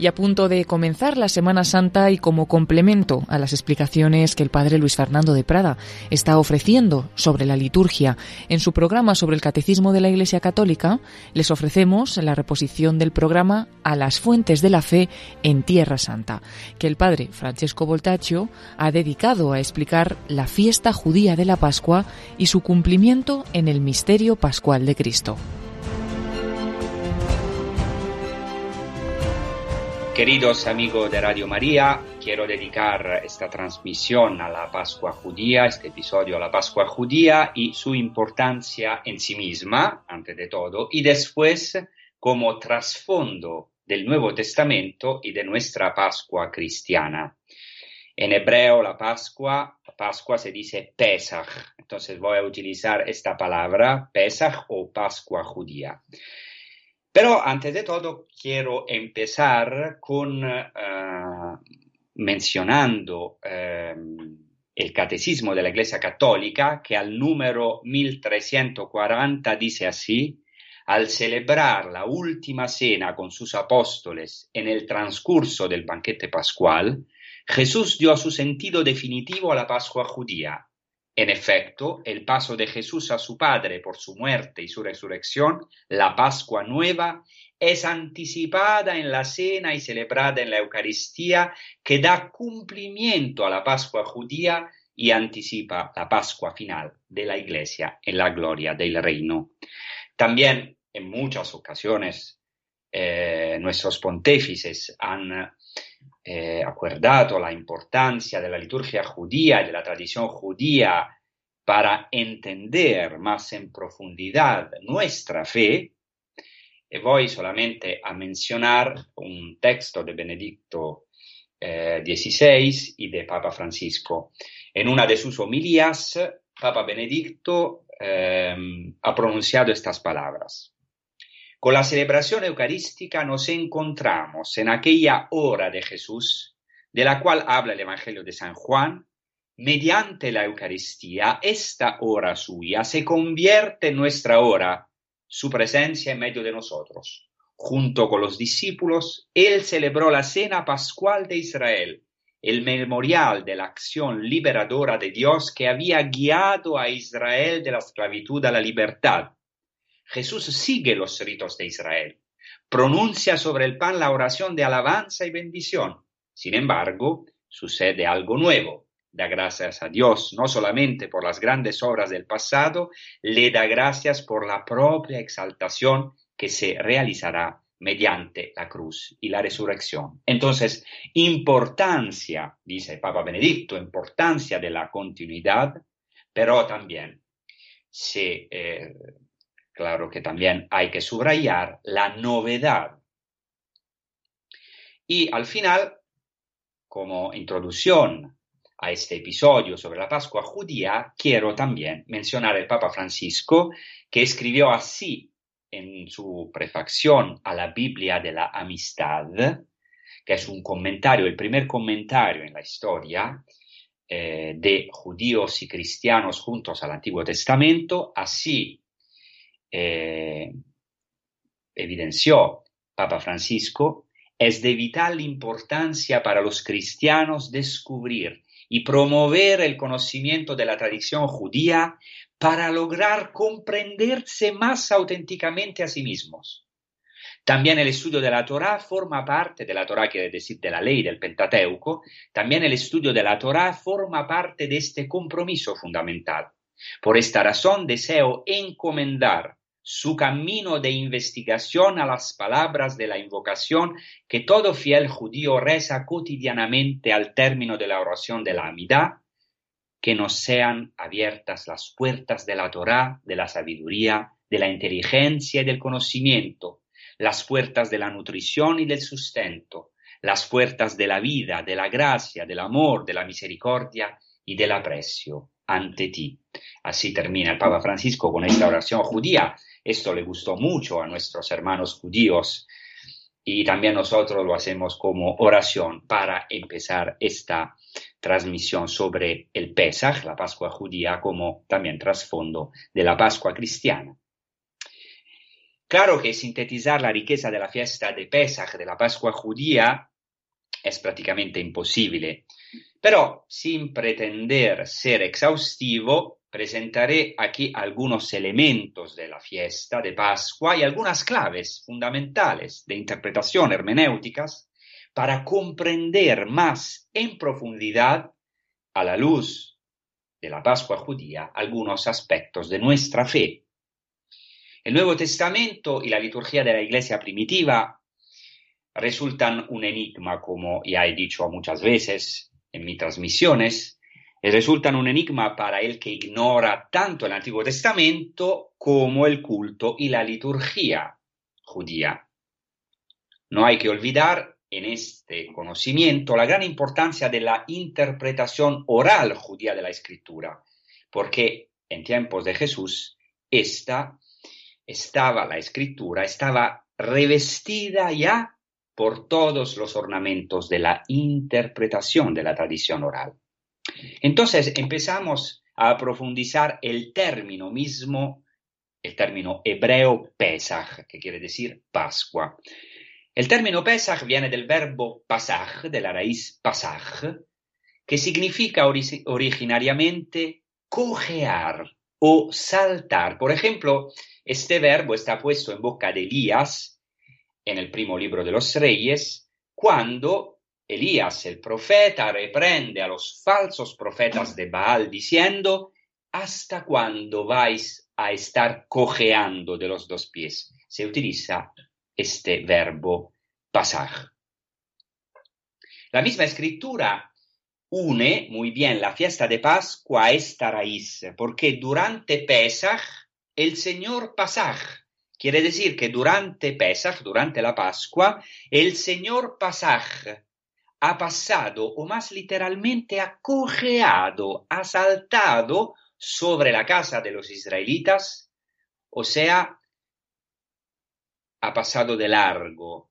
Y a punto de comenzar la Semana Santa y como complemento a las explicaciones que el padre Luis Fernando de Prada está ofreciendo sobre la liturgia en su programa sobre el Catecismo de la Iglesia Católica, les ofrecemos la reposición del programa A las fuentes de la fe en Tierra Santa, que el padre Francesco Voltaccio ha dedicado a explicar la fiesta judía de la Pascua y su cumplimiento en el misterio pascual de Cristo. Queridos amigos de Radio María, quiero dedicar esta transmisión a la Pascua judía, este episodio a la Pascua judía y su importancia en sí misma, antes de todo, y después como trasfondo del Nuevo Testamento y de nuestra Pascua cristiana. En hebreo la Pascua, Pascua se dice Pesach, entonces voy a utilizar esta palabra, Pesach o Pascua judía. Pero antes de todo quiero empezar con uh, mencionando um, el Catecismo de la Iglesia Católica que al número 1340 dice así, al celebrar la última cena con sus apóstoles en el transcurso del banquete pascual, Jesús dio su sentido definitivo a la Pascua judía en efecto, el paso de Jesús a su Padre por su muerte y su resurrección, la Pascua nueva, es anticipada en la cena y celebrada en la Eucaristía, que da cumplimiento a la Pascua judía y anticipa la Pascua final de la Iglesia en la gloria del reino. También en muchas ocasiones eh, nuestros pontífices han eh, acordado la importancia de la liturgia judía y de la tradición judía para entender más en profundidad nuestra fe, y voy solamente a mencionar un texto de Benedicto XVI eh, y de Papa Francisco. En una de sus homilías, Papa Benedicto eh, ha pronunciado estas palabras. Con la celebración eucarística nos encontramos en aquella hora de Jesús, de la cual habla el Evangelio de San Juan, mediante la Eucaristía, esta hora suya se convierte en nuestra hora, su presencia en medio de nosotros. Junto con los discípulos, él celebró la cena pascual de Israel, el memorial de la acción liberadora de Dios que había guiado a Israel de la esclavitud a la libertad Jesús sigue los ritos de Israel, pronuncia sobre el pan la oración de alabanza y bendición. Sin embargo, sucede algo nuevo. Da gracias a Dios no solamente por las grandes obras del pasado, le da gracias por la propia exaltación que se realizará mediante la cruz y la resurrección. Entonces, importancia, dice Papa Benedicto, importancia de la continuidad, pero también se eh, Claro que también hay que subrayar la novedad. Y al final, como introducción a este episodio sobre la Pascua judía, quiero también mencionar el Papa Francisco, que escribió así en su prefacción a la Biblia de la Amistad, que es un comentario, el primer comentario en la historia eh, de judíos y cristianos juntos al Antiguo Testamento, así eh, evidenció Papa Francisco, es de vital importancia para los cristianos descubrir y promover el conocimiento de la tradición judía para lograr comprenderse más auténticamente a sí mismos. También el estudio de la Torá forma parte de la Torá, quiere decir de la ley del Pentateuco, también el estudio de la Torá forma parte de este compromiso fundamental. Por esta razón deseo encomendar su camino de investigación a las palabras de la invocación que todo fiel judío reza cotidianamente al término de la oración de la amidad, que nos sean abiertas las puertas de la Torá, de la sabiduría, de la inteligencia y del conocimiento, las puertas de la nutrición y del sustento, las puertas de la vida, de la gracia, del amor, de la misericordia y del aprecio ante ti. Así termina el Papa Francisco con esta oración judía esto le gustó mucho a nuestros hermanos judíos y también nosotros lo hacemos como oración para empezar esta transmisión sobre el Pesach, la Pascua judía, como también trasfondo de la Pascua cristiana. Claro que sintetizar la riqueza de la fiesta de Pesach, de la Pascua judía, es prácticamente imposible, pero sin pretender ser exhaustivo, presentaré aquí algunos elementos de la fiesta de Pascua y algunas claves fundamentales de interpretación hermenéuticas para comprender más en profundidad, a la luz de la Pascua judía, algunos aspectos de nuestra fe. El Nuevo Testamento y la liturgia de la Iglesia primitiva resultan un enigma, como ya he dicho muchas veces en mis transmisiones, resultan un enigma para el que ignora tanto el Antiguo Testamento como el culto y la liturgia judía. No hay que olvidar en este conocimiento la gran importancia de la interpretación oral judía de la escritura, porque en tiempos de Jesús esta estaba la escritura, estaba revestida ya por todos los ornamentos de la interpretación de la tradición oral. Entonces empezamos a profundizar el término mismo, el término hebreo Pesach, que quiere decir Pascua. El término Pesach viene del verbo pasaj, de la raíz pasaj, que significa originariamente cojear o saltar. Por ejemplo, este verbo está puesto en boca de Elías en el primo libro de los reyes, cuando Elías, el profeta, reprende a los falsos profetas de Baal diciendo, ¿hasta cuándo vais a estar cojeando de los dos pies? Se utiliza este verbo pasar. La misma escritura une muy bien la fiesta de Pascua a esta raíz, porque durante Pesach el Señor Pasaj, quiere decir que durante Pesach, durante la Pascua, el Señor Pasaj ha pasado, o más literalmente ha cojeado, ha saltado sobre la casa de los israelitas, o sea, ha pasado de largo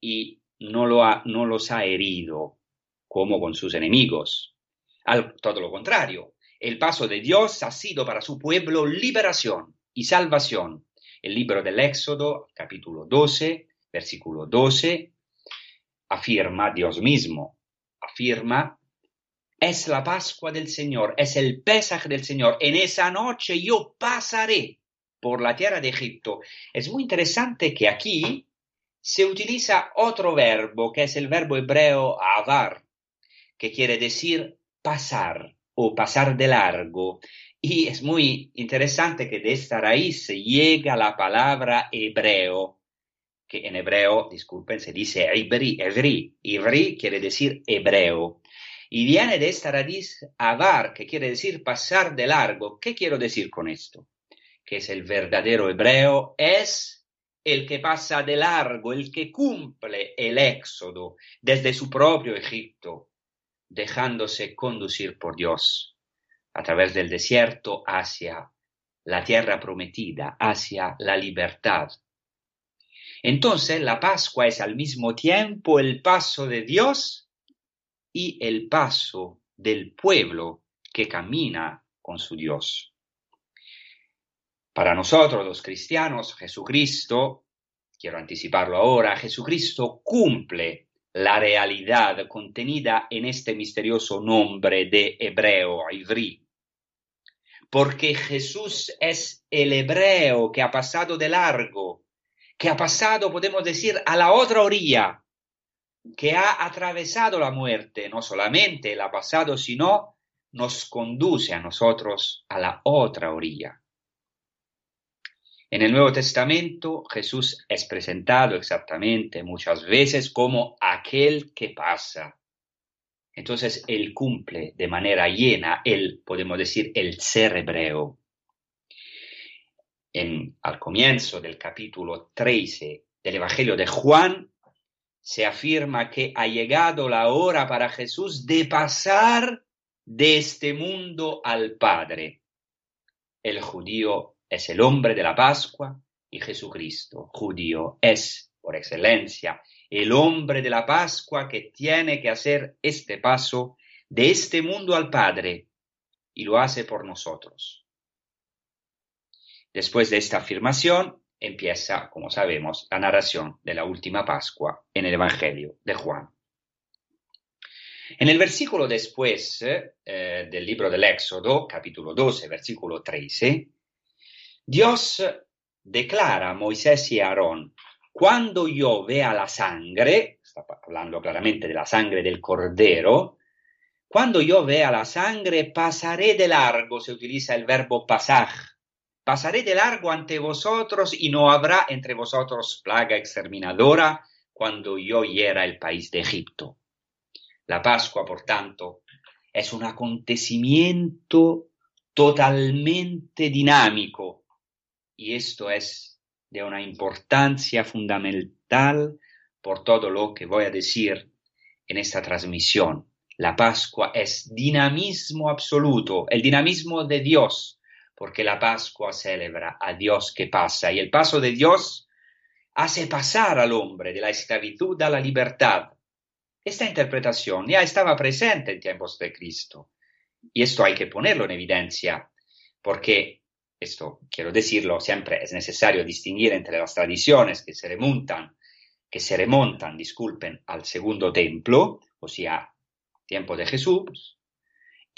y no, lo ha, no los ha herido como con sus enemigos. Al, todo lo contrario, el paso de Dios ha sido para su pueblo liberación y salvación. El libro del Éxodo, capítulo 12, versículo 12, afirma Dios mismo, afirma, es la Pascua del Señor, es el Pesaj del Señor. En esa noche yo pasaré por la tierra de Egipto. Es muy interesante que aquí se utiliza otro verbo, que es el verbo hebreo avar, que quiere decir pasar o pasar de largo. Y es muy interesante que de esta raíz llega la palabra hebreo, que en hebreo, disculpen, se dice ibri, ibri. Ibri quiere decir hebreo. Y viene de esta raíz avar, que quiere decir pasar de largo. ¿Qué quiero decir con esto? que es el verdadero hebreo, es el que pasa de largo, el que cumple el éxodo desde su propio Egipto, dejándose conducir por Dios a través del desierto hacia la tierra prometida, hacia la libertad. Entonces la Pascua es al mismo tiempo el paso de Dios y el paso del pueblo que camina con su Dios. Para nosotros los cristianos, Jesucristo, quiero anticiparlo ahora, Jesucristo cumple la realidad contenida en este misterioso nombre de hebreo, Ivri. Porque Jesús es el hebreo que ha pasado de largo, que ha pasado, podemos decir, a la otra orilla, que ha atravesado la muerte, no solamente la ha pasado, sino nos conduce a nosotros a la otra orilla. En el Nuevo Testamento Jesús es presentado exactamente muchas veces como aquel que pasa. Entonces Él cumple de manera llena el, podemos decir, el ser hebreo. En, al comienzo del capítulo 13 del Evangelio de Juan, se afirma que ha llegado la hora para Jesús de pasar de este mundo al Padre. El judío es el hombre de la Pascua y Jesucristo, judío, es por excelencia el hombre de la Pascua que tiene que hacer este paso de este mundo al Padre y lo hace por nosotros. Después de esta afirmación empieza, como sabemos, la narración de la última Pascua en el Evangelio de Juan. En el versículo después eh, del libro del Éxodo, capítulo 12, versículo 13, Dios declara a Moisés y a Aarón, cuando yo vea la sangre, está hablando claramente de la sangre del cordero, cuando yo vea la sangre, pasaré de largo, se utiliza el verbo pasar, pasaré de largo ante vosotros y no habrá entre vosotros plaga exterminadora cuando yo hiera el país de Egipto. La Pascua, por tanto, es un acontecimiento totalmente dinámico y esto es de una importancia fundamental por todo lo que voy a decir en esta transmisión. La Pascua es dinamismo absoluto, el dinamismo de Dios, porque la Pascua celebra a Dios que pasa y el paso de Dios hace pasar al hombre de la esclavitud a la libertad, esta interpretación ya estaba presente en tiempos de Cristo. Y esto hay que ponerlo en evidencia, porque esto quiero decirlo, siempre es necesario distinguir entre las tradiciones que se remontan, que se remontan, disculpen, al segundo templo, o sea, tiempo de Jesús,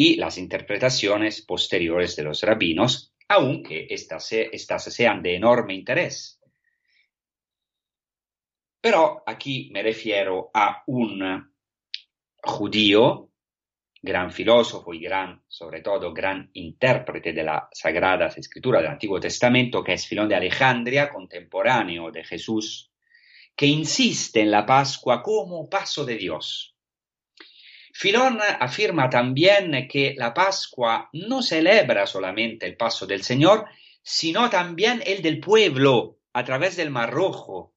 y las interpretaciones posteriores de los rabinos, aunque estas, estas sean de enorme interés. Pero aquí me refiero a un judío, gran filósofo y gran, sobre todo, gran intérprete de la Sagrada Escritura del Antiguo Testamento, que es Filón de Alejandría, contemporáneo de Jesús, que insiste en la Pascua como paso de Dios. Filón afirma también que la Pascua no celebra solamente el paso del Señor, sino también el del pueblo a través del Mar Rojo,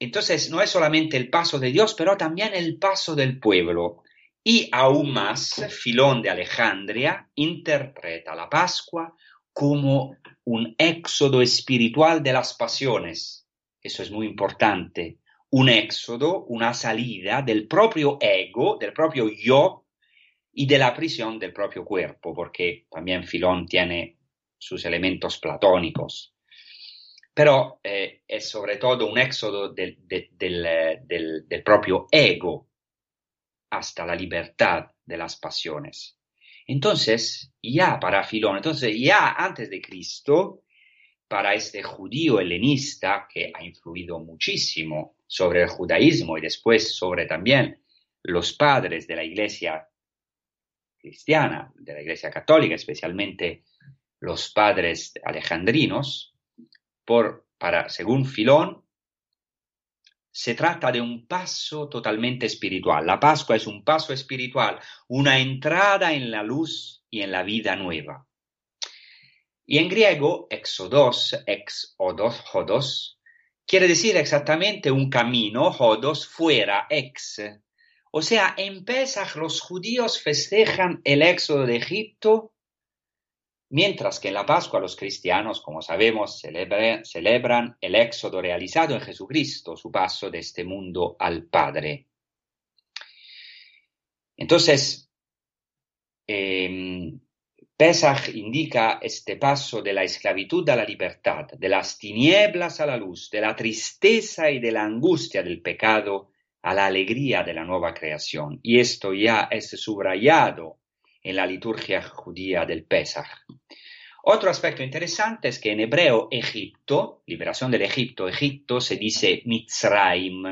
entonces no es solamente el paso de Dios, pero también el paso del pueblo. Y aún más, Filón de Alejandría interpreta la Pascua como un éxodo espiritual de las pasiones. Eso es muy importante. Un éxodo, una salida del propio ego, del propio yo y de la prisión del propio cuerpo, porque también Filón tiene sus elementos platónicos pero eh, es sobre todo un éxodo del, del, propio ego hasta la libertad de las pasiones. Entonces, ya para Filón, entonces ya antes de Cristo, para este judío helenista que ha influido muchísimo sobre el judaísmo y después sobre también los padres de la iglesia cristiana, de la iglesia católica, especialmente los padres alejandrinos, para, según Filón, se trata de un paso totalmente espiritual. La Pascua es un paso espiritual, una entrada en la luz y en la vida nueva. Y en griego, exodos, exodos, jodos, quiere decir exactamente un camino, jodos, fuera, ex. O sea, en Pesach los judíos festejan el éxodo de Egipto Mientras que en la Pascua los cristianos, como sabemos, celebran el éxodo realizado en Jesucristo, su paso de este mundo al Padre. Entonces, eh, Pesach indica este paso de la esclavitud a la libertad, de las tinieblas a la luz, de la tristeza y de la angustia del pecado a la alegría de la nueva creación. Y esto ya es subrayado en la liturgia judía del Pesach. Otro aspecto interesante es que en hebreo Egipto, liberación del Egipto, Egipto se dice Mitzraim,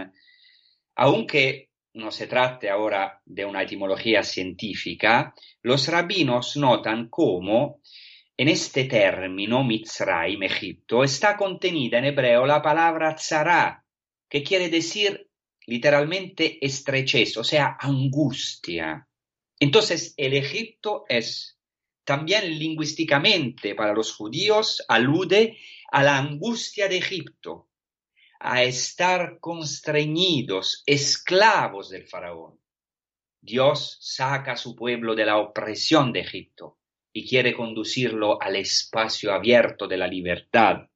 aunque no se trate ahora de una etimología científica, los rabinos notan cómo en este término Mitzraim, Egipto, está contenida en hebreo la palabra tzara, que quiere decir literalmente estrechez, o sea, angustia. Entonces, el Egipto es también lingüísticamente para los judíos alude a la angustia de Egipto, a estar constreñidos, esclavos del faraón. Dios saca a su pueblo de la opresión de Egipto y quiere conducirlo al espacio abierto de la libertad.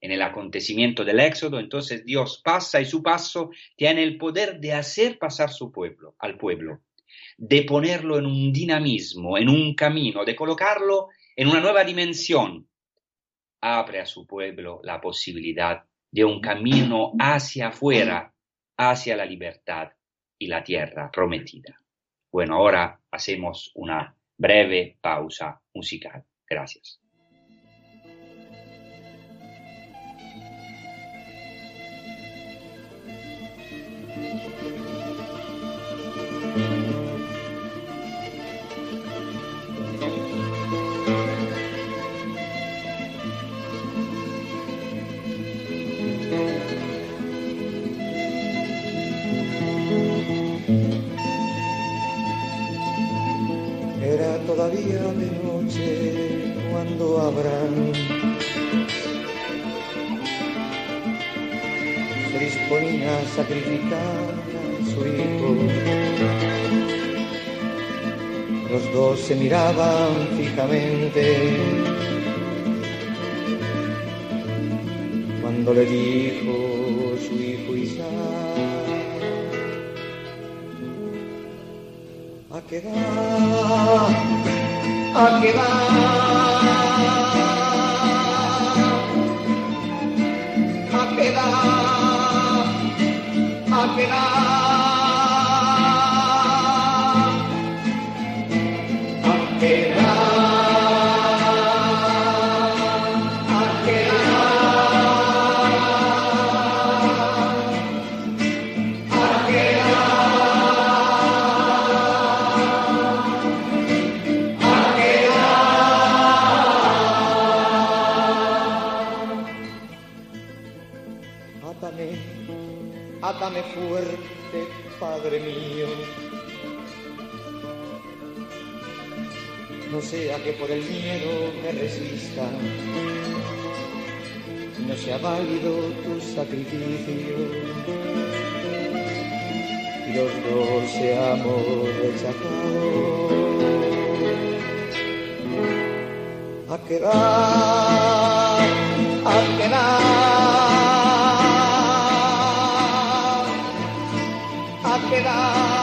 En el acontecimiento del Éxodo, entonces Dios pasa y su paso tiene el poder de hacer pasar su pueblo al pueblo de ponerlo en un dinamismo, en un camino, de colocarlo en una nueva dimensión, abre a su pueblo la posibilidad de un camino hacia afuera, hacia la libertad y la tierra prometida. Bueno, ahora hacemos una breve pausa musical. Gracias. Todavía de noche cuando Abraham se disponía a su hijo. Los dos se miraban fijamente cuando le dijo su hijo Isaac, a quedar a quedar. que por el miedo me resista, no sea válido tu sacrificio y los dos seamos rechazados. A quedar, a quedar, quedar.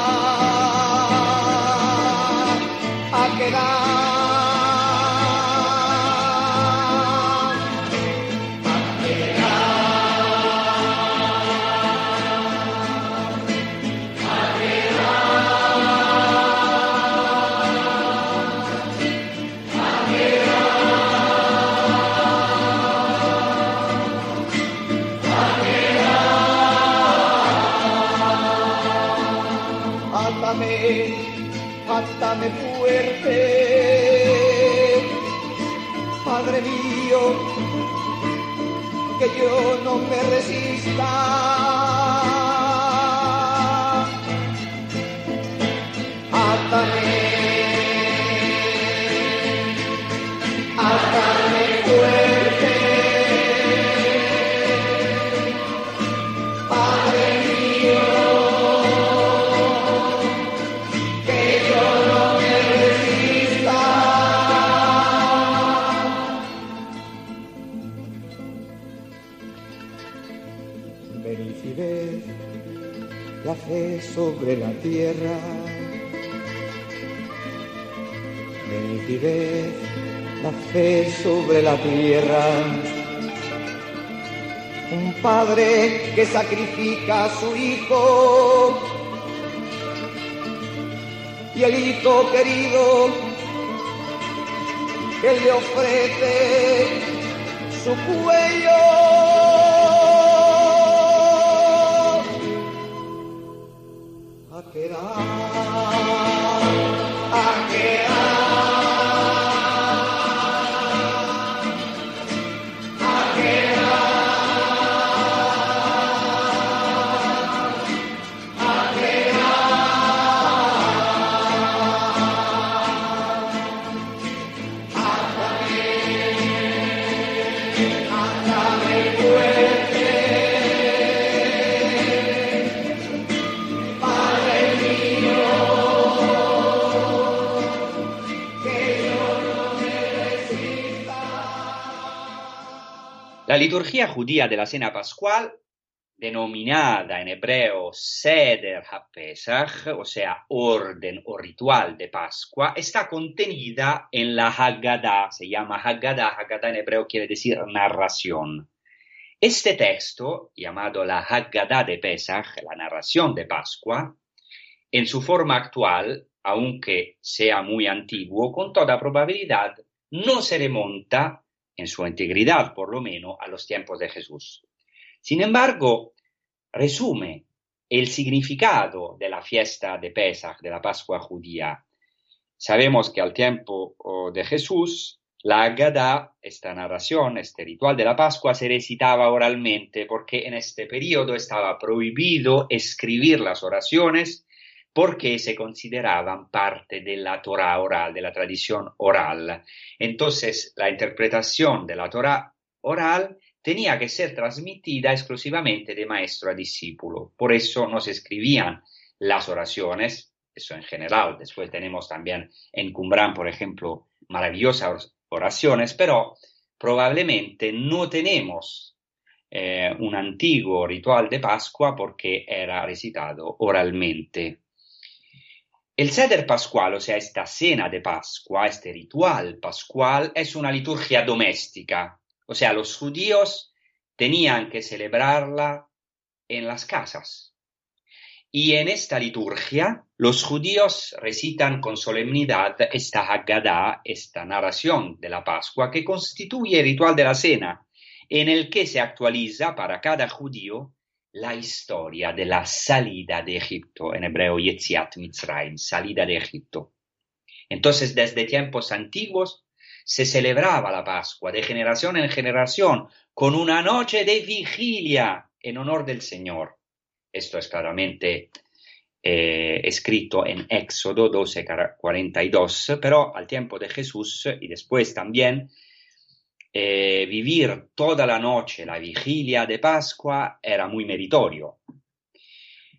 Yo no me resista. Sobre la tierra. Nitidez, la fe sobre la tierra. Un padre que sacrifica a su hijo y el hijo querido que le ofrece su cuello. Liturgia judía de la Cena Pascual denominada en hebreo Seder HaPesach, o sea, orden o ritual de Pascua, está contenida en la Haggadah, se llama Haggadah, Haggadah en hebreo quiere decir narración. Este texto, llamado la Haggadah de Pesach, la narración de Pascua, en su forma actual, aunque sea muy antiguo, con toda probabilidad no se remonta, en su integridad por lo menos, a los tiempos de Jesús. Sin embargo, resume el significado de la fiesta de Pesach, de la Pascua judía. Sabemos que al tiempo de Jesús, la Haggadah, esta narración, este ritual de la Pascua, se recitaba oralmente porque en este periodo estaba prohibido escribir las oraciones porque se consideraban parte de la Torah oral, de la tradición oral. Entonces, la interpretación de la Torah oral tenía que ser transmitida exclusivamente de maestro a discípulo. Por eso no se escribían las oraciones, eso en general. Después tenemos también en Qumran, por ejemplo, maravillosas oraciones, pero probablemente no tenemos eh, un antiguo ritual de Pascua porque era recitado oralmente. El Seder Pascual, o sea, esta cena de Pascua, este ritual pascual, es una liturgia doméstica o sea, los judíos tenían que celebrarla en las casas. Y en esta liturgia, los judíos recitan con solemnidad esta Haggadah, esta narración de la Pascua, que constituye el ritual de la cena, en el que se actualiza para cada judío la historia de la salida de Egipto, en hebreo Yetziat Mitzrayim, salida de Egipto. Entonces, desde tiempos antiguos, se celebraba la Pascua de generación en generación con una noche de vigilia en honor del Señor. Esto es claramente eh, escrito en Éxodo 12:42, pero al tiempo de Jesús y después también eh, vivir toda la noche la vigilia de Pascua era muy meritorio.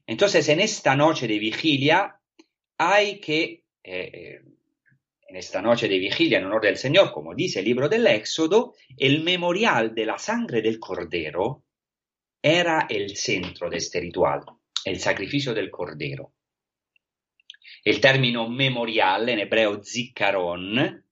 Entonces, en esta noche de vigilia hay que eh, en esta noche de vigilia en honor del Señor, como dice el libro del Éxodo, el memorial de la sangre del cordero era el centro de este ritual, el sacrificio del cordero. El término memorial en hebreo zikaron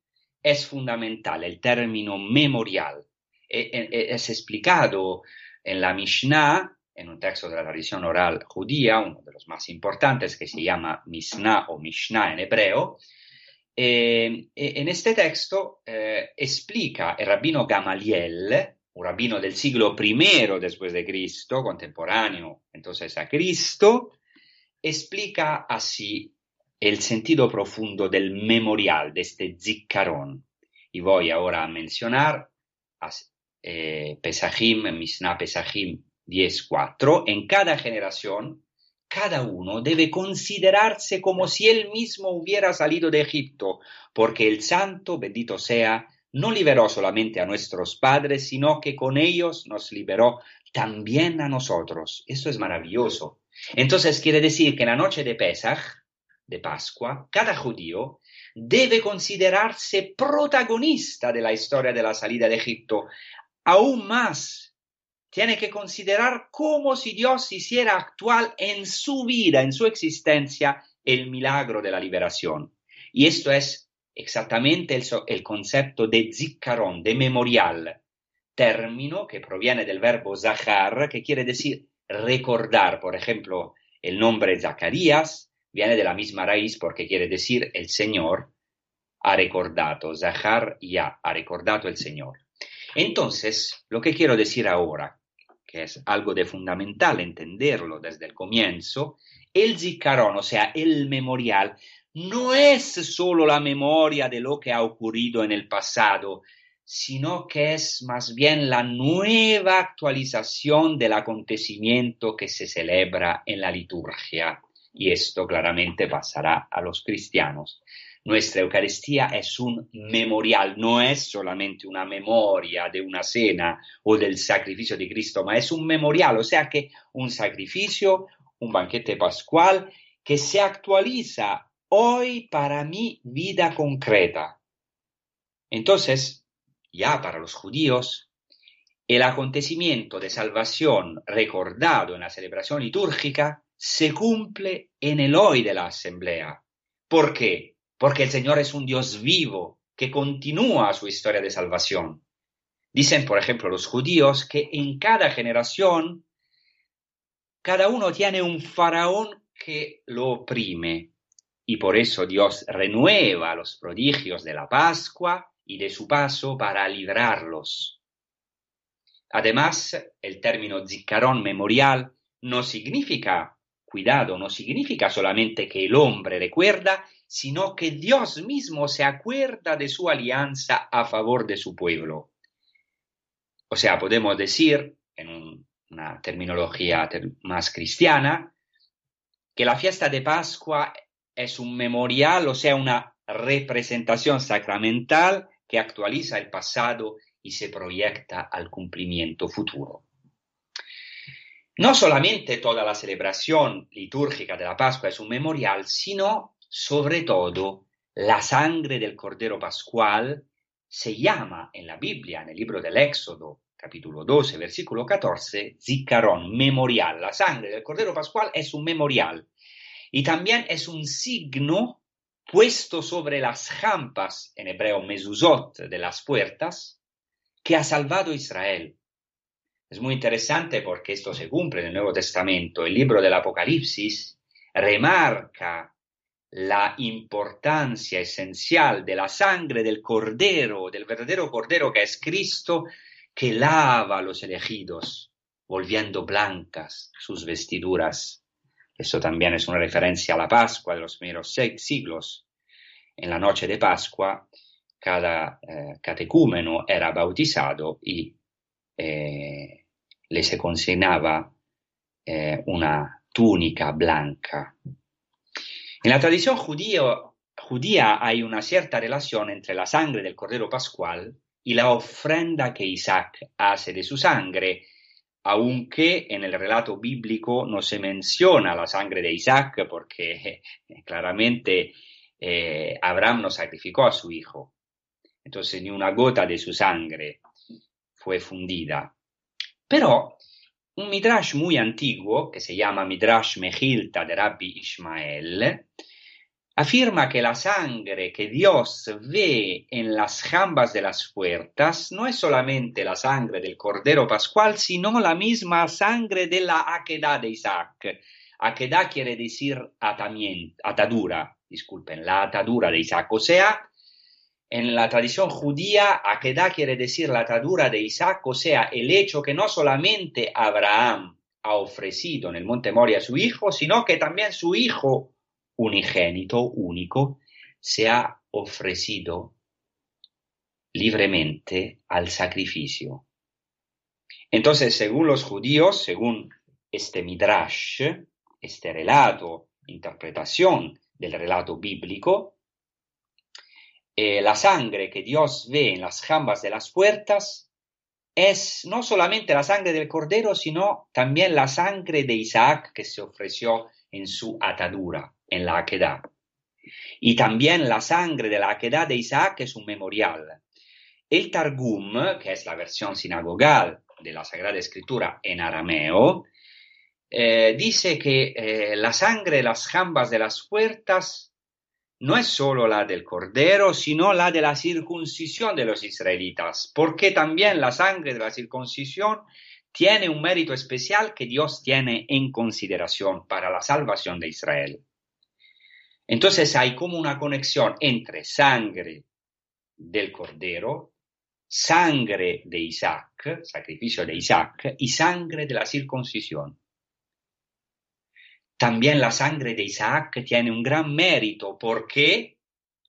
es fundamental, el término memorial. E, e, e, es explicado en la Mishnah, en un texto de la tradición oral judía, uno de los más importantes que se llama Mishnah o Mishnah en hebreo, e, en este texto eh, explica el rabino Gamaliel, un rabino del siglo I después de Cristo, contemporáneo entonces a Cristo, explica así el sentido profundo del memorial de este ziccarón. Y voy ahora a mencionar eh, Pesachim, Mishnah Pesachim 10.4. En cada generación cada uno debe considerarse como si él mismo hubiera salido de Egipto, porque el santo, bendito sea, no liberó solamente a nuestros padres, sino que con ellos nos liberó también a nosotros. Eso es maravilloso. Entonces quiere decir que en la noche de Pesach, de Pascua, cada judío debe considerarse protagonista de la historia de la salida de Egipto, aún más tiene que considerar como si Dios hiciera actual en su vida, en su existencia, el milagro de la liberación. Y esto es exactamente el, concepto de ziccarón, de memorial, término que proviene del verbo zachar, que quiere decir recordar. Por ejemplo, el nombre Zacarías viene de la misma raíz porque quiere decir el Señor ha recordado, zachar ya, ha recordado el Señor. Entonces, lo que quiero decir ahora, que es algo de fundamental entenderlo desde el comienzo, el ziccarón, o sea, el memorial, no es solo la memoria de lo que ha ocurrido en el pasado, sino que es más bien la nueva actualización del acontecimiento que se celebra en la liturgia. Y esto claramente pasará a los cristianos. Nuestra Eucaristía es un memorial, no es solamente una memoria de una cena o del sacrificio de Cristo, ma es un memorial, o sea que un sacrificio, un banquete pascual que se actualiza hoy para mi vida concreta. Entonces, ya para los judíos, el acontecimiento de salvación recordado en la celebración litúrgica se cumple en el hoy de la asamblea. ¿Por qué? Porque el Señor es un Dios vivo que continúa su historia de salvación. Dicen, por ejemplo, los judíos que en cada generación cada uno tiene un faraón que lo oprime y por eso Dios renueva los prodigios de la Pascua y de su paso para librarlos. Además, el término ziccarón memorial no significa, cuidado, no significa solamente que el hombre recuerda, sino que Dios mismo se acuerda de su alianza a favor de su pueblo. O sea, podemos decir, en una terminología más cristiana, que la fiesta de Pascua es un memorial, o sea, una representación sacramental que actualiza el pasado y se proyecta al cumplimiento futuro. No solamente toda la celebración litúrgica de la Pascua es un memorial, sino sobre todo la sangre del Cordero Pascual se llama en la Biblia, en el libro del Éxodo, capítulo 12, versículo 14, Ziccarón, memorial. La sangre del Cordero Pascual es un memorial y también es un signo puesto sobre las jampas, en hebreo mezuzot, de las puertas, que ha salvado Israel. Es muy interesante porque esto se cumple en el Nuevo Testamento. El libro del Apocalipsis remarca la importancia esencial de la sangre del Cordero, del verdadero Cordero que es Cristo, que lava a los elegidos, volviendo blancas sus vestiduras. Eso también es una referencia a la Pascua de los primeros siglos. En la noche de Pascua, cada eh, catecúmeno era bautizado y eh, le se consignaba eh, una túnica blanca. En la tradición judía hay una cierta relación entre la sangre del Cordero Pascual y la ofrenda que Isaac hace de su sangre, aunque en el relato bíblico no se menciona la sangre de Isaac porque eh, claramente Abraham no sacrificó a su hijo. Entonces ni una gota de su sangre fue fundida. Pero un midrash muy antiguo, que se llama Midrash Mejilta de Rabbi Ishmael, afirma que la sangre que Dios ve en las jambas de las puertas no es solamente la sangre del Cordero Pascual, sino la misma sangre de la aquedad de Isaac. Aquedad quiere decir atadura, disculpen, la atadura de Isaac. O sea, en la tradición judía, aquedad quiere decir la atadura de Isaac, o sea, el hecho que no solamente Abraham ha ofrecido en el monte Moria a su hijo, sino que también su hijo unigénito, único, se ha ofrecido libremente al sacrificio. Entonces, según los judíos, según este midrash, este relato, interpretación del relato bíblico, eh, la sangre que Dios ve en las jambas de las puertas es no solamente la sangre del cordero, sino también la sangre de Isaac que se ofreció en su atadura en la aquedad. Y también la sangre de la aquedad de Isaac es un memorial. El Targum, que es la versión sinagogal de la Sagrada Escritura en arameo, eh, dice que eh, la sangre de las jambas de las puertas no es solo la del cordero, sino la de la circuncisión de los israelitas, porque también la sangre de la circuncisión tiene un mérito especial que Dios tiene en consideración para la salvación de Israel. Entonces hay como una conexión entre sangre del cordero, sangre de Isaac, sacrificio de Isaac, y sangre de la circuncisión. También la sangre de Isaac tiene un gran mérito porque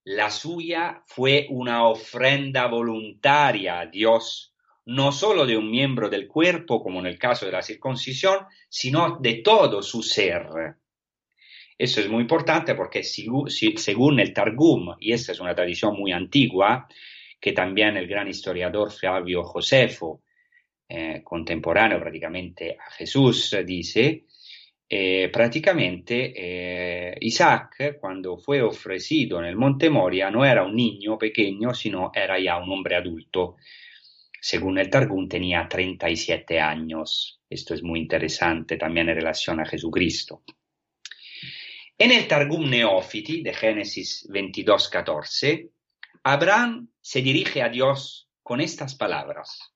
la suya fue una ofrenda voluntaria a Dios, no solo de un miembro del cuerpo, como en el caso de la circuncisión, sino de todo su ser. Eso es muy importante porque según el Targum, y esta es una tradición muy antigua, que también el gran historiador Flavio Josefo, eh, contemporáneo prácticamente a Jesús, dice, eh, prácticamente eh, Isaac, cuando fue ofrecido en el Monte Moria, no era un niño pequeño, sino era ya un hombre adulto. según el Targum, tenía 37 años. Esto es muy interesante también en relación a Jesucristo. En el Targum Neófiti de Génesis 22, 14, Abraham se dirige a Dios con estas palabras.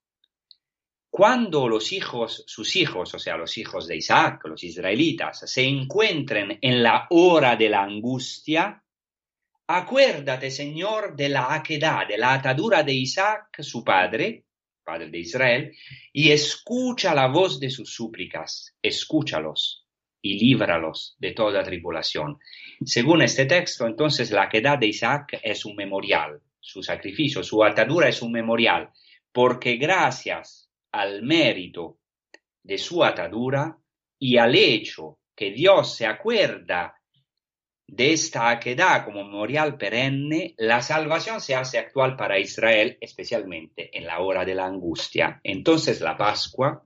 Cuando los hijos, sus hijos, o sea, los hijos de Isaac, los israelitas, se encuentren en la hora de la angustia, acuérdate, Señor, de la aquedad, de la atadura de Isaac, su padre, padre de Israel, y escucha la voz de sus súplicas, escúchalos y líbralos de toda tribulación. Según este texto, entonces la quedad de Isaac es un memorial, su sacrificio, su atadura es un memorial, porque gracias al mérito de su atadura y al hecho que Dios se acuerda de esta aquedad como memorial perenne, la salvación se hace actual para Israel, especialmente en la hora de la angustia. Entonces la Pascua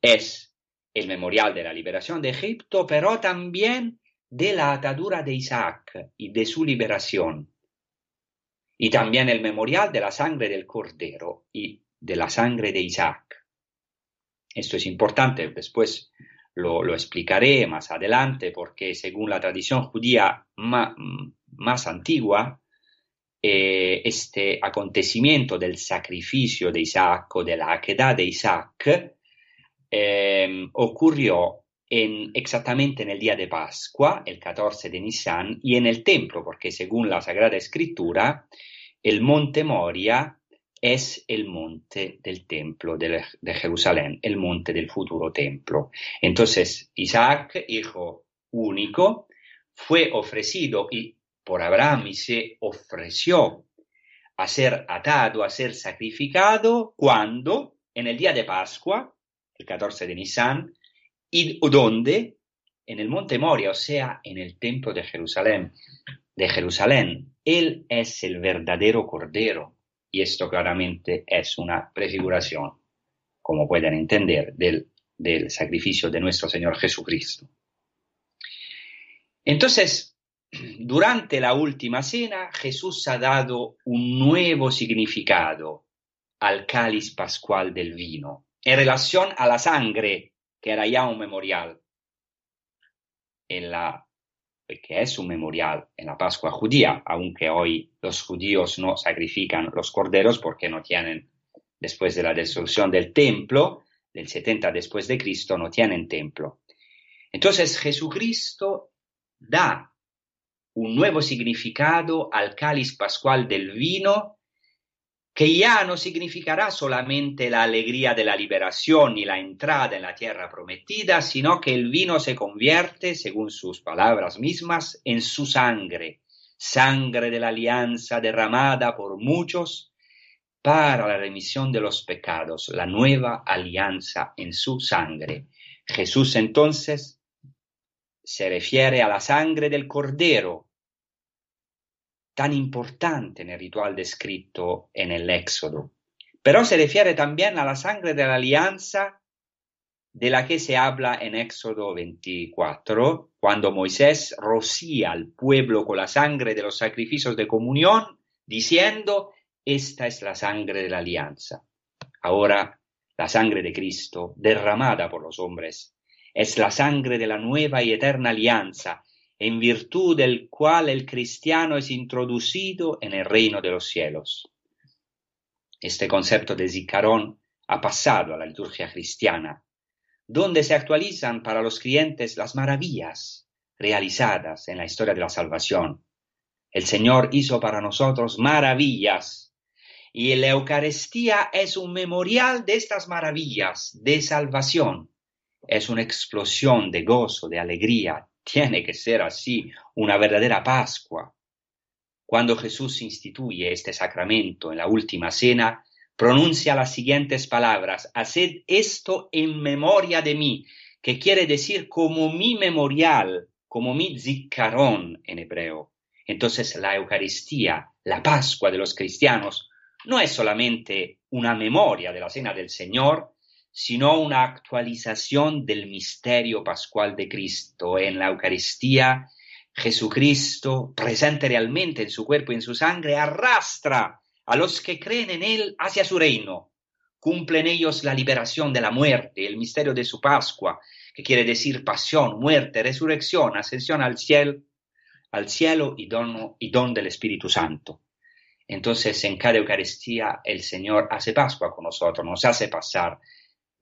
es el memorial de la liberación de Egipto, pero también de la atadura de Isaac y de su liberación. Y también el memorial de la sangre del Cordero y de la sangre de Isaac. Esto es importante, después lo, explicaré más adelante porque según la tradición judía más, antigua, eh, este acontecimiento del sacrificio de Isaac o de la aquedad de Isaac em, ocurrió en, exactamente en el día de Pascua, el 14 de Nisan, y en el templo, porque según la Sagrada Escritura, el monte Moria es el monte del templo de, Jerusalén, el monte del futuro templo. Entonces, Isaac, hijo único, fue ofrecido y por Abraham y se ofreció a ser atado, a ser sacrificado, cuando, en el día de Pascua, el 14 de Nisan, y donde, en el monte Moria, o sea, en el templo de Jerusalén, de Jerusalén, él es el verdadero cordero y esto claramente es una prefiguración, como pueden entender, del, del sacrificio de nuestro Señor Jesucristo. Entonces, durante la última cena, Jesús ha dado un nuevo significado al cáliz pascual del vino, en relación a la sangre, que era ya un memorial en la que es un memorial en la Pascua judía, aunque hoy los judíos no sacrifican los corderos porque no tienen, después de la destrucción del templo, del 70 después de Cristo, no tienen templo. Entonces Jesucristo da un nuevo significado al cáliz pascual del vino que ya no significará solamente la alegría de la liberación y la entrada en la tierra prometida, sino que el vino se convierte, según sus palabras mismas, en su sangre, sangre de la alianza derramada por muchos para la remisión de los pecados, la nueva alianza en su sangre. Jesús entonces se refiere a la sangre del Cordero, tan importante en el ritual descrito en el Éxodo, pero se refiere también a la sangre de la alianza de la que se habla en Éxodo 24, cuando Moisés rocía al pueblo con la sangre de los sacrificios de comunión, diciendo, esta es la sangre de la alianza. Ahora, la sangre de Cristo, derramada por los hombres, es la sangre de la nueva y eterna alianza en virtud del cual el cristiano es introducido en el reino de los cielos. Este concepto de zicarón ha pasado a la liturgia cristiana, donde se actualizan para los clientes las maravillas realizadas en la historia de la salvación. El Señor hizo para nosotros maravillas y la Eucaristía es un memorial de estas maravillas de salvación. Es una explosión de gozo, de alegría, tiene que ser así una verdadera Pascua. Cuando Jesús instituye este sacramento en la última cena, pronuncia las siguientes palabras, haced esto en memoria de mí, que quiere decir como mi memorial, como mi ziccarón en hebreo. Entonces la Eucaristía, la Pascua de los cristianos, no es solamente una memoria de la cena del Señor, sino una actualización del misterio pascual de Cristo. En la Eucaristía, Jesucristo, presente realmente en su cuerpo y en su sangre, arrastra a los que creen en Él hacia su reino, cumplen ellos la liberación de la muerte, el misterio de su Pascua, que quiere decir pasión, muerte, resurrección, ascensión al cielo, al cielo y don, y don del Espíritu Santo. Entonces, en cada Eucaristía, el Señor hace Pascua con nosotros, nos hace pasar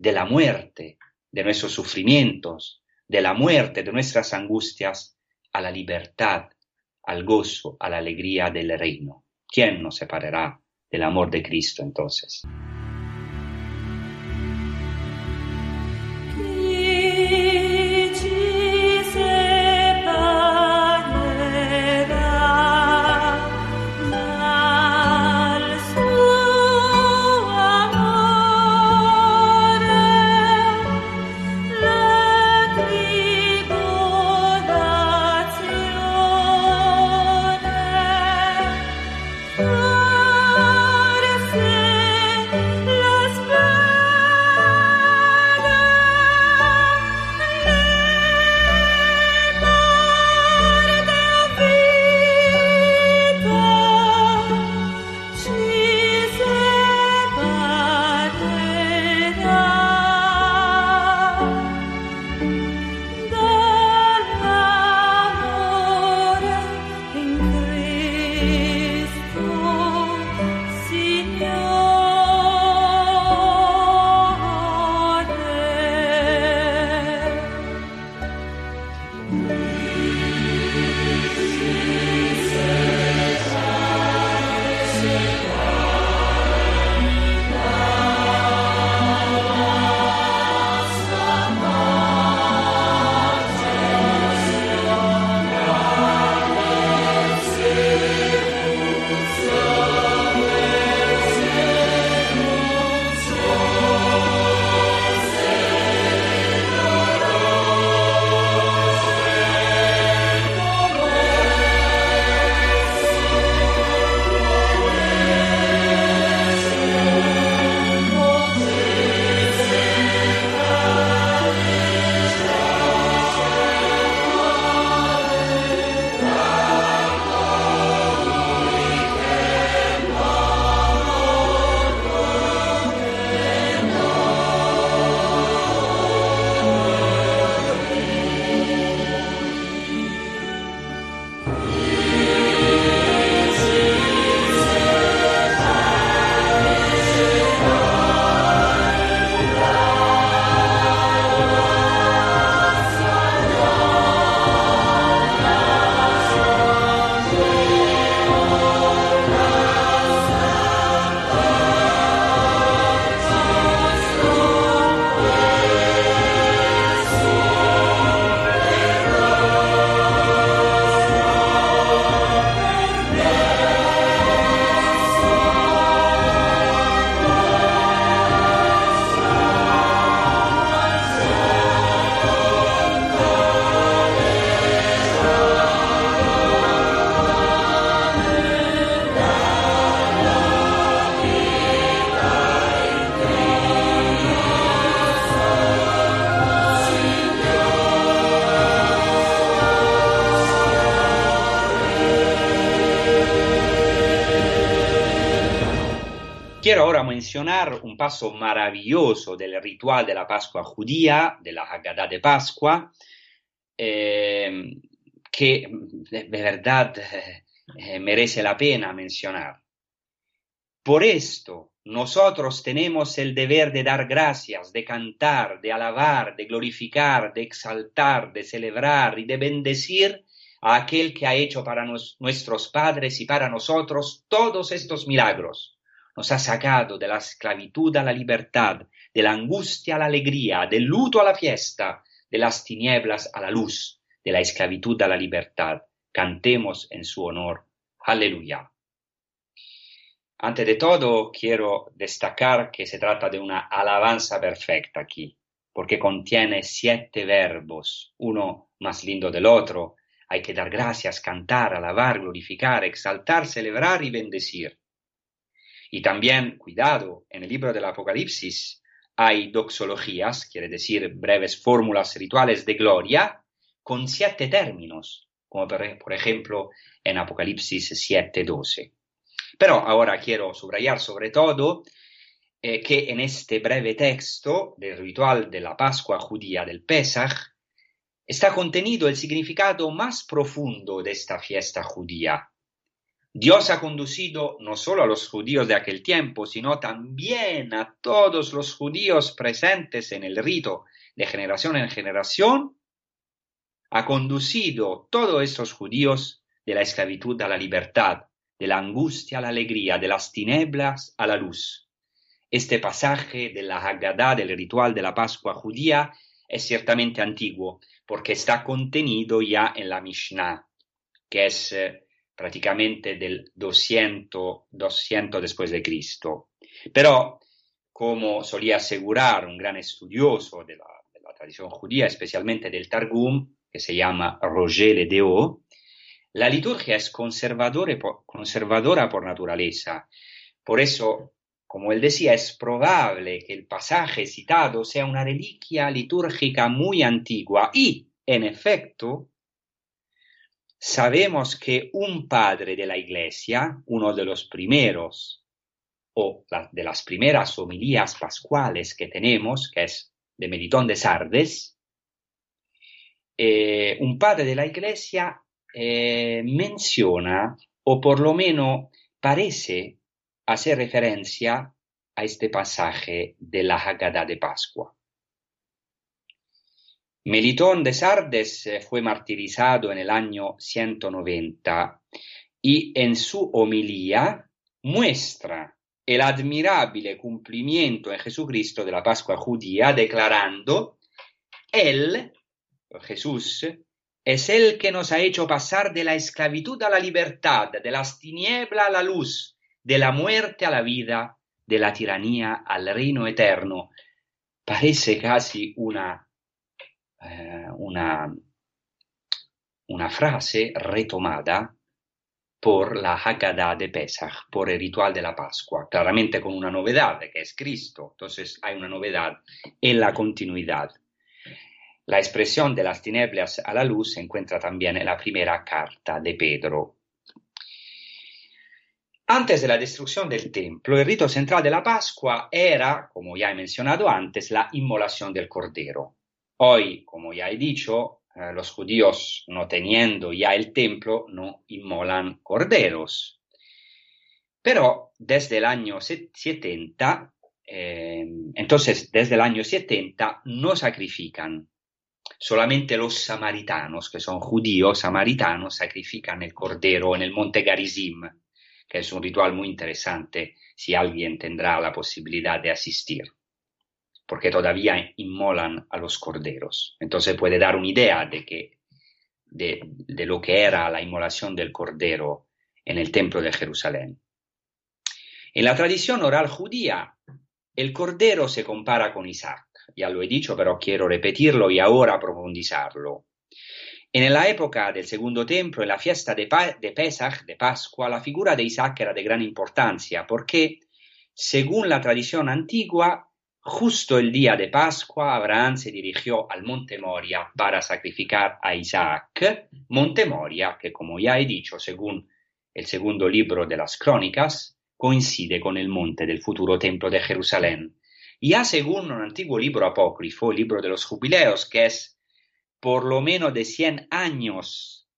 de la muerte, de nuestros sufrimientos, de la muerte, de nuestras angustias, a la libertad, al gozo, a la alegría del reino. ¿Quién nos separará del amor de Cristo entonces? Quiero ahora mencionar un paso maravilloso del ritual de la Pascua judía, de la Haggadah de Pascua, eh, que de verdad eh, merece la pena mencionar. Por esto, nosotros tenemos el deber de dar gracias, de cantar, de alabar, de glorificar, de exaltar, de celebrar y de bendecir a aquel que ha hecho para nuestros padres y para nosotros todos estos milagros nos ha sacado de la esclavitud a la libertad, de la angustia a la alegría, del luto a la fiesta, de las tinieblas a la luz, de la esclavitud a la libertad. Cantemos en su honor. Aleluya. Antes de todo, quiero destacar que se trata de una alabanza perfecta aquí, porque contiene siete verbos, uno más lindo del otro. Hay que dar gracias, cantar, alabar, glorificar, exaltar, celebrar y bendecir. Y también, cuidado, en el libro del Apocalipsis hay doxologías, quiere decir breves fórmulas rituales de gloria, con siete términos, como por, ejemplo en Apocalipsis 7.12. Pero ahora quiero subrayar sobre todo eh, que en este breve texto del ritual de la Pascua judía del Pesach está contenido el significado más profundo de esta fiesta judía. Dios ha conducido no solo a los judíos de aquel tiempo, sino también a todos los judíos presentes en el rito de generación en generación, ha conducido todos estos judíos de la esclavitud a la libertad, de la angustia a la alegría, de las tinieblas a la luz. Este pasaje de la Haggadah del ritual de la Pascua judía es ciertamente antiguo, porque está contenido ya en la Mishnah, que es prácticamente del 200, 200 después de Cristo. Pero, como solía asegurar un gran estudioso de la, tradición judía, especialmente del Targum, que se llama Roger Ledeo, la liturgia es conservadora por naturaleza. Por eso, como él decía, es probable que el pasaje citado sea una reliquia litúrgica muy antigua y, en efecto, sabemos que un padre de la iglesia, uno de los primeros o de las primeras homilías pascuales que tenemos, que es de Meditón de Sardes, eh, un padre de la iglesia eh, menciona, o por lo menos parece hacer referencia a este pasaje de la Haggadah de Pascua. Melitón de Sardes eh, fue martirizado en el año 190 y en su homilía muestra el admirable cumplimiento en Jesucristo de la Pascua judía, declarando, Él, Jesús, es el que nos ha hecho pasar de la esclavitud a la libertad, de las tinieblas a la luz, de la muerte a la vida, de la tiranía al reino eterno. Parece casi una, eh, una, una frase retomada por la Haggadah de Pesach, por el ritual de la Pascua, claramente con una novedad, que es Cristo. Entonces hay una novedad en la continuidad. La expresión de las tinieblas a la luz se encuentra también en la primera carta de Pedro. Antes de la destrucción del templo, el rito central de la Pascua era, como ya he mencionado antes, la inmolación del cordero. Hoy, como ya he dicho, eh, los judíos, no teniendo ya el templo, no inmolan corderos. Pero desde el año 70, eh, entonces desde el año 70 no sacrifican solamente los samaritanos, que son judíos samaritanos, sacrifican el cordero en el monte Garizim, que es un ritual muy interesante si alguien tendrá la posibilidad de asistir, porque todavía inmolan a los corderos. Entonces puede dar una idea de, que, de, de lo que era la inmolación del cordero en el templo de Jerusalén. En la tradición oral judía, el cordero se compara con Isaac ya lo he dicho, pero quiero repetirlo y ahora profundizarlo. En la época del segundo templo, en la fiesta de, Pesach, de Pascua, la figura de Isaac era de gran importancia porque, según la tradición antigua, justo el día de Pascua, Abraham se dirigió al monte Moria para sacrificar a Isaac. Monte Moria, que como ya he dicho, según el segundo libro de las crónicas, coincide con el monte del futuro templo de Jerusalén. Ya según un antiguo libro apócrifo, el libro de los jubileos, que es por lo menos de 100 años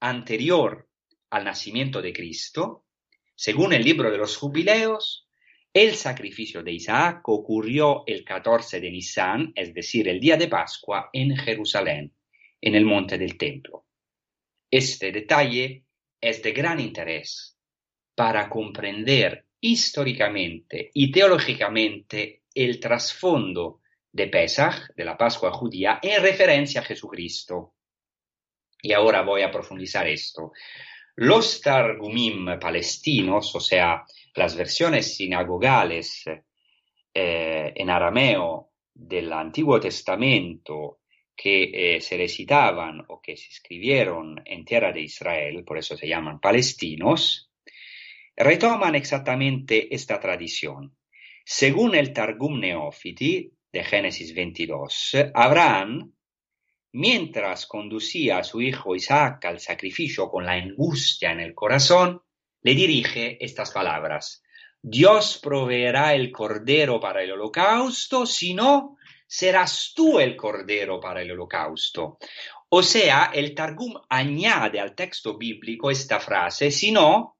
anterior al nacimiento de Cristo, según el libro de los jubileos, el sacrificio de Isaac ocurrió el 14 de Nisan, es decir, el día de Pascua, en Jerusalén, en el monte del templo. Este detalle es de gran interés para comprender históricamente y teológicamente el trasfondo de Pesach, de la Pascua judía, en referencia a Jesucristo. Y ahora voy a profundizar esto. Los Targumim palestinos, o sea, las versiones sinagogales eh, en arameo del Antiguo Testamento que eh, se recitaban o que se escribieron en tierra de Israel, por eso se llaman palestinos, retoman exactamente esta tradición. Según el Targum Neófiti de Génesis 22, Abraham, mientras conducía a su hijo Isaac al sacrificio con la angustia en el corazón, le dirige estas palabras. Dios proveerá el cordero para el holocausto, si no, serás tú el cordero para el holocausto. O sea, el Targum añade al texto bíblico esta frase, si no,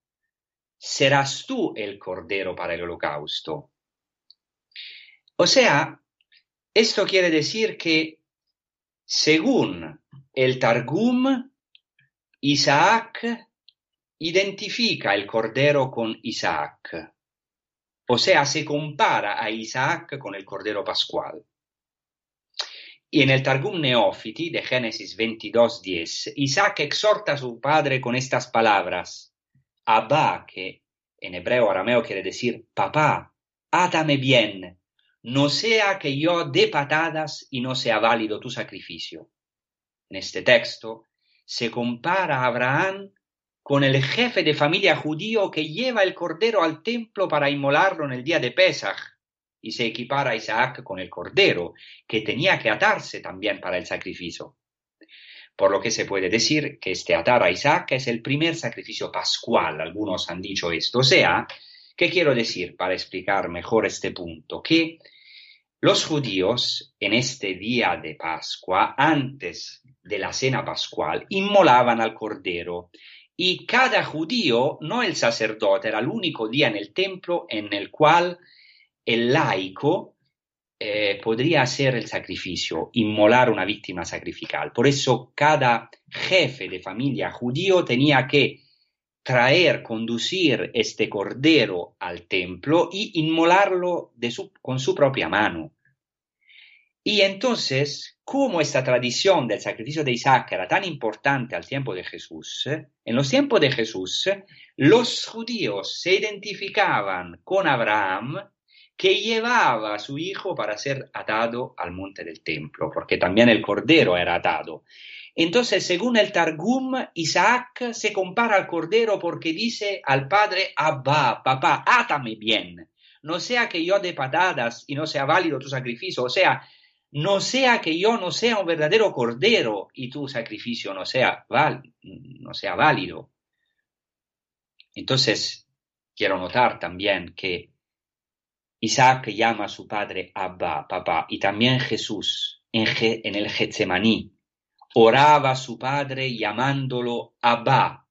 serás tú el cordero para el holocausto. O sea, esto quiere decir que según el Targum, Isaac identifica el cordero con Isaac. O sea, se compara a Isaac con el cordero pascual. Y en el Targum Neófiti de Génesis 22.10, Isaac exhorta a su padre con estas palabras, Abba, que en hebreo arameo quiere decir papá, átame bien, no sea que yo dé patadas y no sea válido tu sacrificio. En este texto se compara a Abraham con el jefe de familia judío que lleva el cordero al templo para inmolarlo en el día de Pesach, y se equipara a Isaac con el cordero, que tenía que atarse también para el sacrificio. Por lo que se puede decir que este atar a Isaac es el primer sacrificio pascual, algunos han dicho esto, o sea, ¿Qué quiero decir para explicar mejor este punto? Que los judíos en este día de Pascua, antes de la cena pascual, inmolaban al cordero y cada judío, no el sacerdote, era el único día en el templo en el cual el laico eh, podría hacer el sacrificio, inmolar una víctima sacrificial. Por eso cada jefe de familia judío tenía que traer, conducir este cordero al templo y inmolarlo con su propia mano. Y entonces, como esta tradición del sacrificio de Isaac era tan importante al tiempo de Jesús, en los tiempos de Jesús, los judíos se identificaban con Abraham, que llevaba a su hijo para ser atado al monte del templo, porque también el cordero era atado. Entonces, según el Targum, Isaac se compara al cordero porque dice al padre, Abba, papá, átame bien, no sea que yo dé patadas y no sea válido tu sacrificio, o sea, no sea que yo no sea un verdadero cordero y tu sacrificio no sea, no sea válido. Entonces, quiero notar también que Isaac llama a su padre Abba, papá, y también Jesús en, en el Getsemaní oraba a su padre llamándolo Abba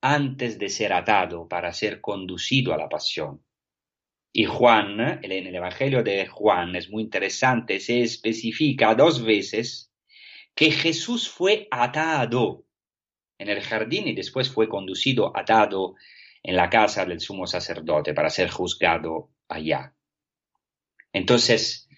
antes de ser atado para ser conducido a la pasión. Y Juan, en el Evangelio de Juan es muy interesante, se especifica dos veces que Jesús fue atado en el jardín y después fue conducido atado en la casa del sumo sacerdote para ser juzgado allá. Entonces,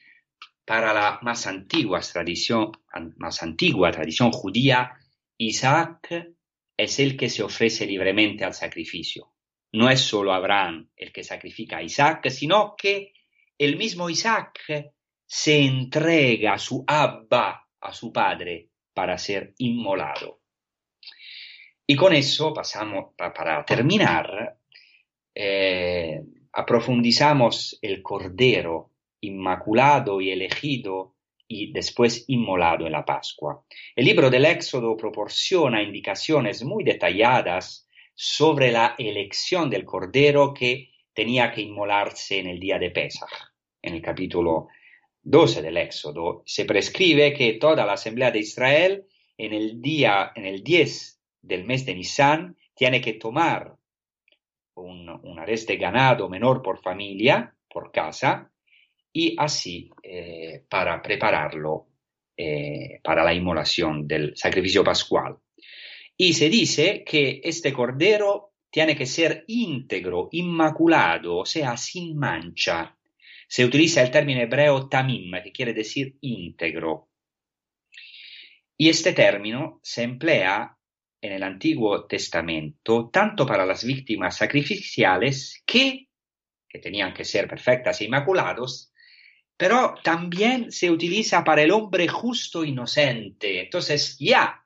para la más antigua tradición, más antigua tradición judía, Isaac es el que se ofrece libremente al sacrificio. No es solo Abraham el que sacrifica a Isaac, sino que el mismo Isaac se entrega a su Abba, a su padre, para ser inmolado. Y con eso pasamos, para terminar, eh, aprofundizamos el cordero inmaculado y elegido y después inmolado en la Pascua. El libro del Éxodo proporciona indicaciones muy detalladas sobre la elección del cordero que tenía que inmolarse en el día de Pesach. En el capítulo 12 del Éxodo se prescribe que toda la asamblea de Israel en el día, en el 10 del mes de Nisan, tiene que tomar un, un de ganado menor por familia, por casa, y así eh, para prepararlo eh, para la inmolación del sacrificio pascual. Y se dice que este cordero tiene que ser íntegro, inmaculado, o sea, sin mancha. Se utiliza el término hebreo tamim, que quiere decir íntegro. Y este término se emplea en el Antiguo Testamento tanto para las víctimas sacrificiales que, que tenían que ser perfectas e inmaculados, pero también se utiliza para el hombre justo inocente. Entonces ya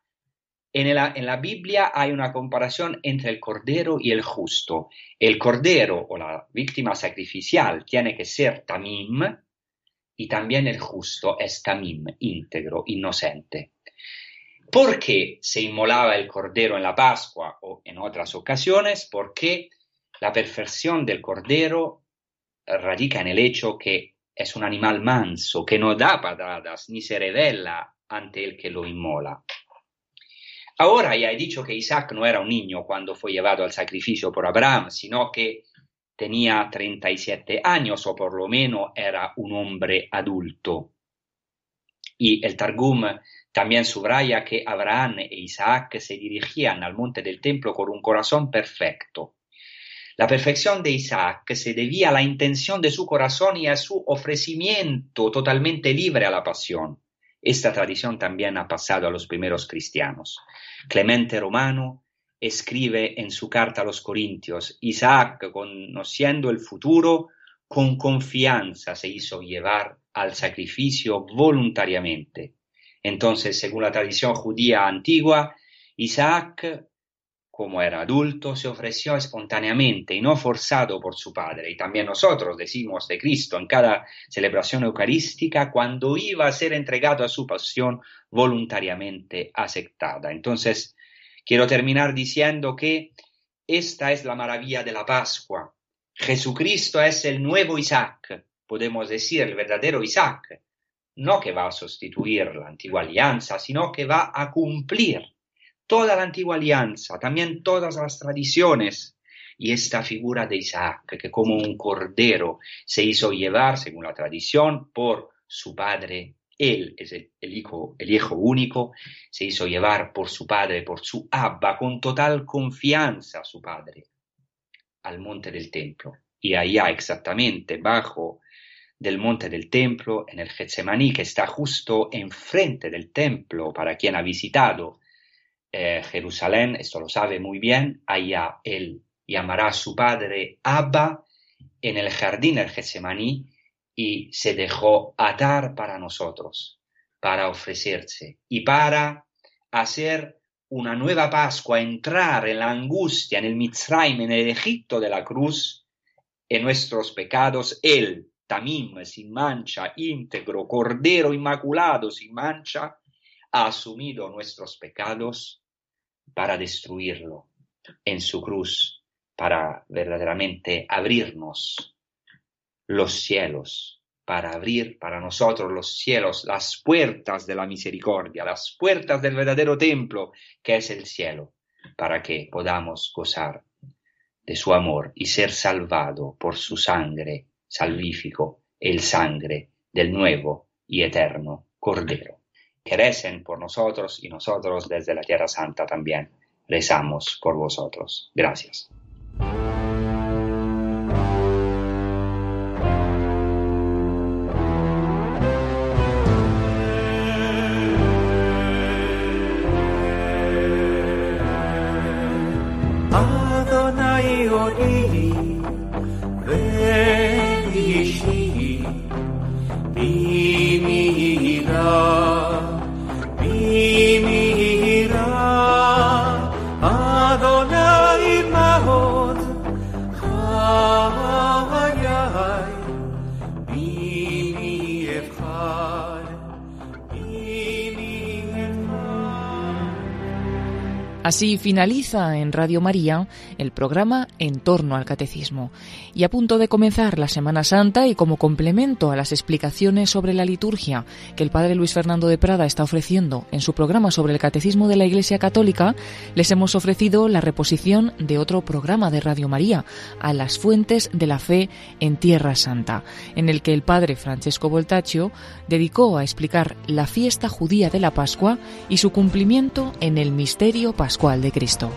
en la, Biblia hay una comparación entre el cordero y el justo. El cordero o la víctima sacrificial tiene que ser tamim y también el justo es tamim, íntegro, inocente. ¿Por qué se inmolaba el cordero en la Pascua o en otras ocasiones? Porque La perfección del cordero radica en el hecho que es un animal manso, que no da patadas ni se revela ante el que lo inmola. Ahora ya he dicho que Isaac no era un niño cuando fue llevado al sacrificio por Abraham, sino que tenía 37 años o por lo menos era un hombre adulto. Y el Targum también subraya que Abraham e Isaac se dirigían al monte del templo con un corazón perfecto. La perfección de Isaac se debía a la intención de su corazón y a su ofrecimiento totalmente libre a la pasión. Esta tradición también ha pasado a los primeros cristianos. Clemente Romano escribe en su carta a los Corintios, Isaac, conociendo el futuro, con confianza se hizo llevar al sacrificio voluntariamente. Entonces, según la tradición judía antigua, Isaac como era adulto, se ofreció espontáneamente y no forzado por su padre. Y también nosotros decimos de Cristo en cada celebración eucarística cuando iba a ser entregado a su pasión voluntariamente aceptada. Entonces, quiero terminar diciendo que esta es la maravilla de la Pascua. Jesucristo es el nuevo Isaac, podemos decir el verdadero Isaac, no que va a sustituir la antigua alianza, sino que va a cumplir toda la antigua alianza, también todas las tradiciones. Y esta figura de Isaac, que como un cordero se hizo llevar, según la tradición, por su padre, él es el, hijo, el hijo único, se hizo llevar por su padre, por su Abba, con total confianza a su padre, al monte del templo. Y allá exactamente, bajo del monte del templo, en el Getsemaní, que está justo enfrente del templo, para quien ha visitado eh, Jerusalén, esto lo sabe muy bien, allá él llamará a su padre Abba en el jardín del Getsemaní y se dejó atar para nosotros, para ofrecerse y para hacer una nueva Pascua, entrar en la angustia, en el Mitzrayim, en el Egipto de la cruz, en nuestros pecados, él, Tamim, sin mancha, íntegro, Cordero inmaculado, sin mancha, ha asumido nuestros pecados para destruirlo en su cruz, para verdaderamente abrirnos los cielos, para abrir para nosotros los cielos, las puertas de la misericordia, las puertas del verdadero templo que es el cielo, para que podamos gozar de su amor y ser salvado por su sangre salvífico, el sangre del nuevo y eterno Cordero que recen por nosotros y nosotros desde la Tierra Santa también rezamos por vosotros. Gracias. Así finaliza en Radio María el programa En torno al Catecismo. Y a punto de comenzar la Semana Santa y como complemento a las explicaciones sobre la liturgia que el Padre Luis Fernando de Prada está ofreciendo en su programa sobre el Catecismo de la Iglesia Católica, les hemos ofrecido la reposición de otro programa de Radio María, A las Fuentes de la Fe en Tierra Santa, en el que el Padre Francesco Voltaccio dedicó a explicar la fiesta judía de la Pascua y su cumplimiento en el misterio pascual de Cristo.